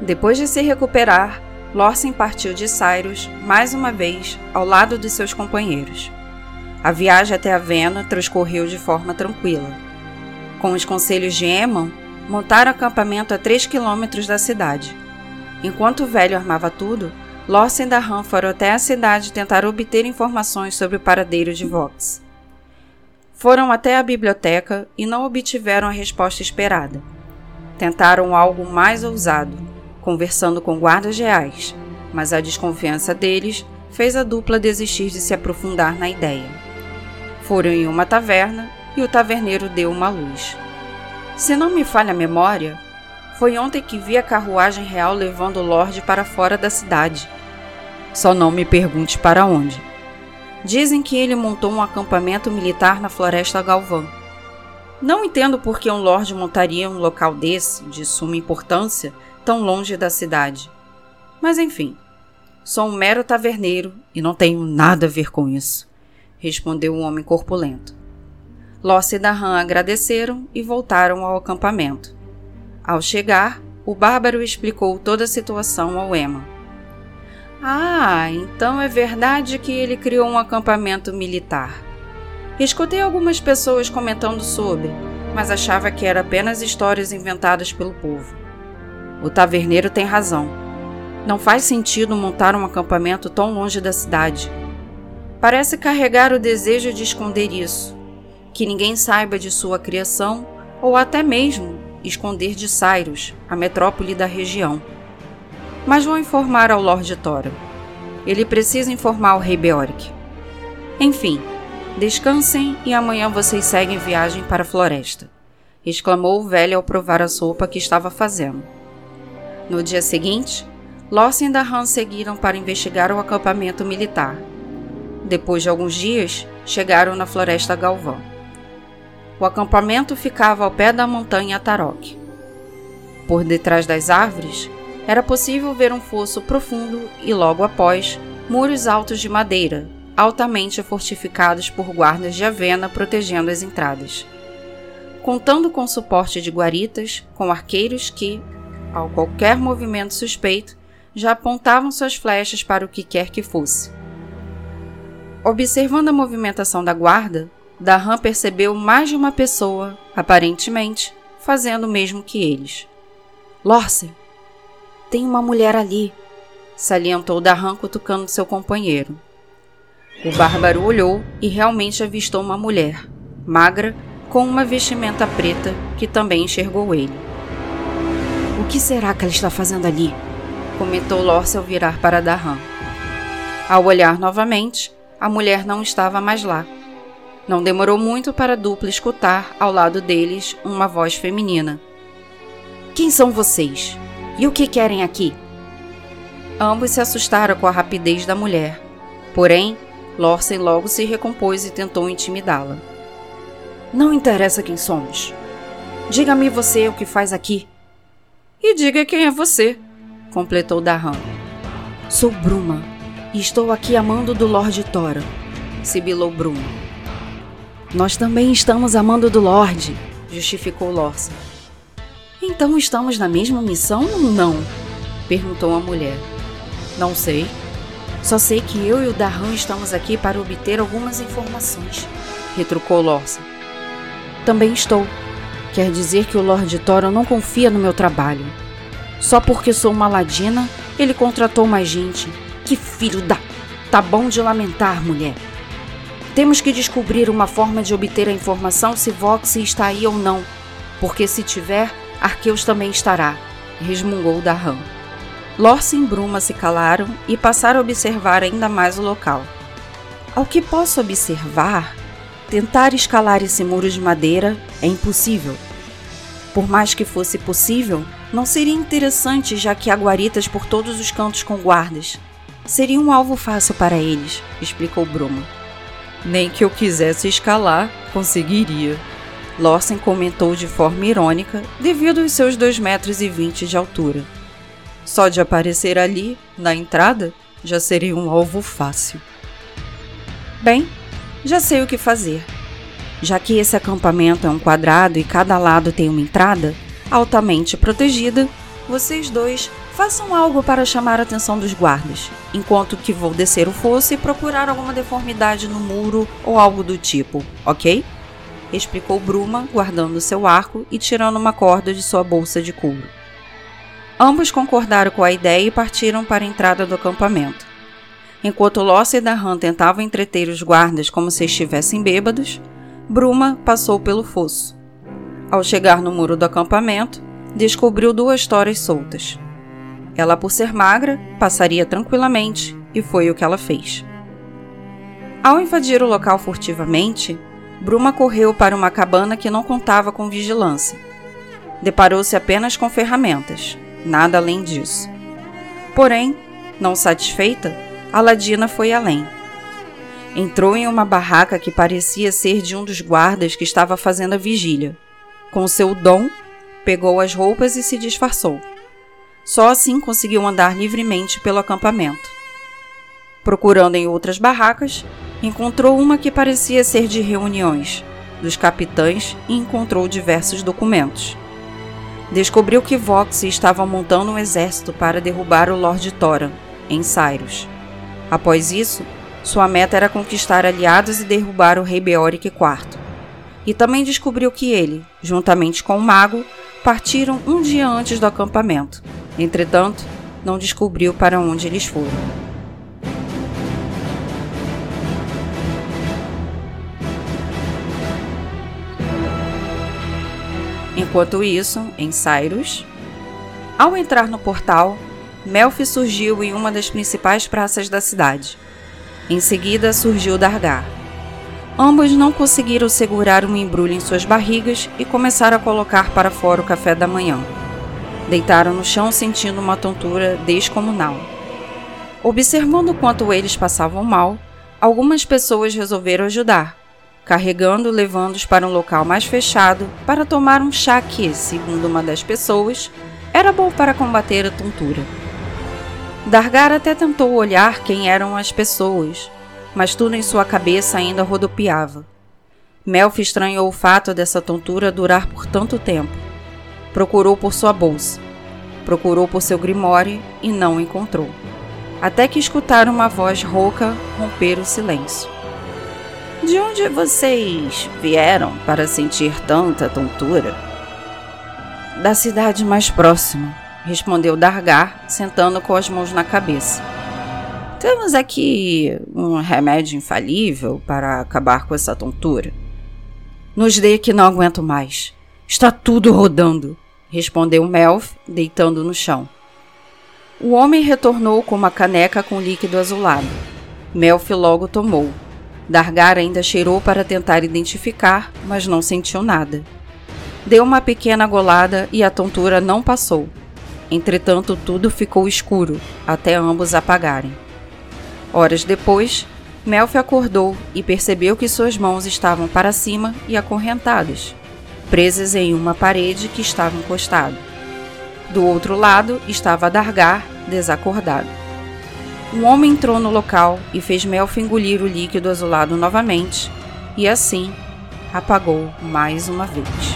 Depois de se recuperar, Lorsen partiu de Cyrus, mais uma vez, ao lado de seus companheiros. A viagem até a Vena transcorreu de forma tranquila. Com os conselhos de Eamon, montaram acampamento a 3 quilômetros da cidade. Enquanto o velho armava tudo, Lorsen e Dahan foram até a cidade tentar obter informações sobre o paradeiro de Vox. Foram até a biblioteca e não obtiveram a resposta esperada. Tentaram algo mais ousado, conversando com guardas reais, mas a desconfiança deles fez a dupla desistir de se aprofundar na ideia. Foram em uma taverna e o taverneiro deu uma luz. Se não me falha a memória, foi ontem que vi a carruagem real levando o Lorde para fora da cidade. Só não me pergunte para onde. Dizem que ele montou um acampamento militar na floresta Galvão. Não entendo por que um Lorde montaria um local desse, de suma importância, tão longe da cidade. Mas enfim, sou um mero taverneiro e não tenho nada a ver com isso, respondeu o um homem corpulento. Loss e Dahan agradeceram e voltaram ao acampamento. Ao chegar, o bárbaro explicou toda a situação ao Emma. Ah, então é verdade que ele criou um acampamento militar. Escutei algumas pessoas comentando sobre, mas achava que era apenas histórias inventadas pelo povo. O taverneiro tem razão. Não faz sentido montar um acampamento tão longe da cidade. Parece carregar o desejo de esconder isso, que ninguém saiba de sua criação ou até mesmo esconder de Cyrus, a metrópole da região. Mas vou informar ao Lord Thora. Ele precisa informar o rei Beoric. Enfim, descansem e amanhã vocês seguem viagem para a floresta, exclamou o velho ao provar a sopa que estava fazendo. No dia seguinte, Lawson e Dahan seguiram para investigar o acampamento militar. Depois de alguns dias, chegaram na floresta Galvão. O acampamento ficava ao pé da montanha Tarok. Por detrás das árvores, era possível ver um fosso profundo e, logo após, muros altos de madeira, altamente fortificados por guardas de avena protegendo as entradas. Contando com suporte de guaritas, com arqueiros que, ao qualquer movimento suspeito, já apontavam suas flechas para o que quer que fosse. Observando a movimentação da guarda, Dahan percebeu mais de uma pessoa, aparentemente, fazendo o mesmo que eles. Lorsen, tem uma mulher ali, salientou Dahan cutucando seu companheiro. O bárbaro olhou e realmente avistou uma mulher, magra, com uma vestimenta preta, que também enxergou ele. O que será que ela está fazendo ali? comentou Lorce ao virar para Dahan. Ao olhar novamente, a mulher não estava mais lá. Não demorou muito para dupla escutar, ao lado deles, uma voz feminina. Quem são vocês? E o que querem aqui? Ambos se assustaram com a rapidez da mulher. Porém, Lorsen logo se recompôs e tentou intimidá-la. Não interessa quem somos. Diga-me você o que faz aqui. E diga quem é você, completou Dahan. Sou Bruma e estou aqui amando do Lorde Tora, sibilou Bruma. Nós também estamos amando do Lorde, justificou Lorsen. Então estamos na mesma missão ou não? perguntou a mulher. Não sei. Só sei que eu e o Darran estamos aqui para obter algumas informações, retrucou Lorsa. Também estou. Quer dizer que o Lord Thoron não confia no meu trabalho. Só porque sou uma ladina, ele contratou mais gente. Que filho da. Tá bom de lamentar, mulher. Temos que descobrir uma forma de obter a informação se Vox está aí ou não, porque se tiver, Arqueus também estará, resmungou Darran. Lorce e Bruma se calaram e passaram a observar ainda mais o local. Ao que posso observar, tentar escalar esse muro de madeira é impossível. Por mais que fosse possível, não seria interessante já que há guaritas por todos os cantos com guardas. Seria um alvo fácil para eles, explicou Bruma. Nem que eu quisesse escalar, conseguiria, Lawson comentou de forma irônica devido aos seus 2,20 metros e vinte de altura. Só de aparecer ali, na entrada, já seria um alvo fácil. Bem, já sei o que fazer. Já que esse acampamento é um quadrado e cada lado tem uma entrada, altamente protegida, vocês dois Façam algo para chamar a atenção dos guardas, enquanto que vou descer o fosso e procurar alguma deformidade no muro ou algo do tipo, ok? Explicou Bruma, guardando seu arco e tirando uma corda de sua bolsa de couro. Ambos concordaram com a ideia e partiram para a entrada do acampamento. Enquanto Lossa e Dahan tentavam entreter os guardas como se estivessem bêbados, Bruma passou pelo fosso. Ao chegar no muro do acampamento, descobriu duas toras soltas. Ela, por ser magra, passaria tranquilamente, e foi o que ela fez. Ao invadir o local furtivamente, Bruma correu para uma cabana que não contava com vigilância. Deparou-se apenas com ferramentas, nada além disso. Porém, não satisfeita, Aladina foi além. Entrou em uma barraca que parecia ser de um dos guardas que estava fazendo a vigília. Com seu dom, pegou as roupas e se disfarçou. Só assim conseguiu andar livremente pelo acampamento. Procurando em outras barracas, encontrou uma que parecia ser de reuniões dos capitães e encontrou diversos documentos. Descobriu que Vox estava montando um exército para derrubar o Lord Thoran, em Cyrus. Após isso, sua meta era conquistar aliados e derrubar o rei Beoric IV. E também descobriu que ele, juntamente com o mago, partiram um dia antes do acampamento. Entretanto, não descobriu para onde eles foram. Enquanto isso, em Cyrus, ao entrar no portal, Melfi surgiu em uma das principais praças da cidade. Em seguida surgiu Dargar. Ambos não conseguiram segurar um embrulho em suas barrigas e começaram a colocar para fora o café da manhã. Deitaram no chão sentindo uma tontura descomunal. Observando quanto eles passavam mal, algumas pessoas resolveram ajudar, carregando levando-os para um local mais fechado para tomar um chá que, segundo uma das pessoas, era bom para combater a tontura. Dargar até tentou olhar quem eram as pessoas, mas tudo em sua cabeça ainda rodopiava. Melf estranhou o fato dessa tontura durar por tanto tempo. Procurou por sua bolsa, procurou por seu grimório e não encontrou. Até que escutaram uma voz rouca romper o silêncio. De onde vocês vieram para sentir tanta tontura? Da cidade mais próxima, respondeu Dargar, sentando com as mãos na cabeça. Temos aqui um remédio infalível para acabar com essa tontura. Nos dê que não aguento mais. Está tudo rodando, respondeu Melf, deitando no chão. O homem retornou com uma caneca com líquido azulado. Melf logo tomou. Dargar ainda cheirou para tentar identificar, mas não sentiu nada. Deu uma pequena golada e a tontura não passou. Entretanto, tudo ficou escuro, até ambos apagarem. Horas depois, Melf acordou e percebeu que suas mãos estavam para cima e acorrentadas, presas em uma parede que estava encostada. Do outro lado estava Dargar, desacordado. Um homem entrou no local e fez Melf engolir o líquido azulado novamente, e assim apagou mais uma vez.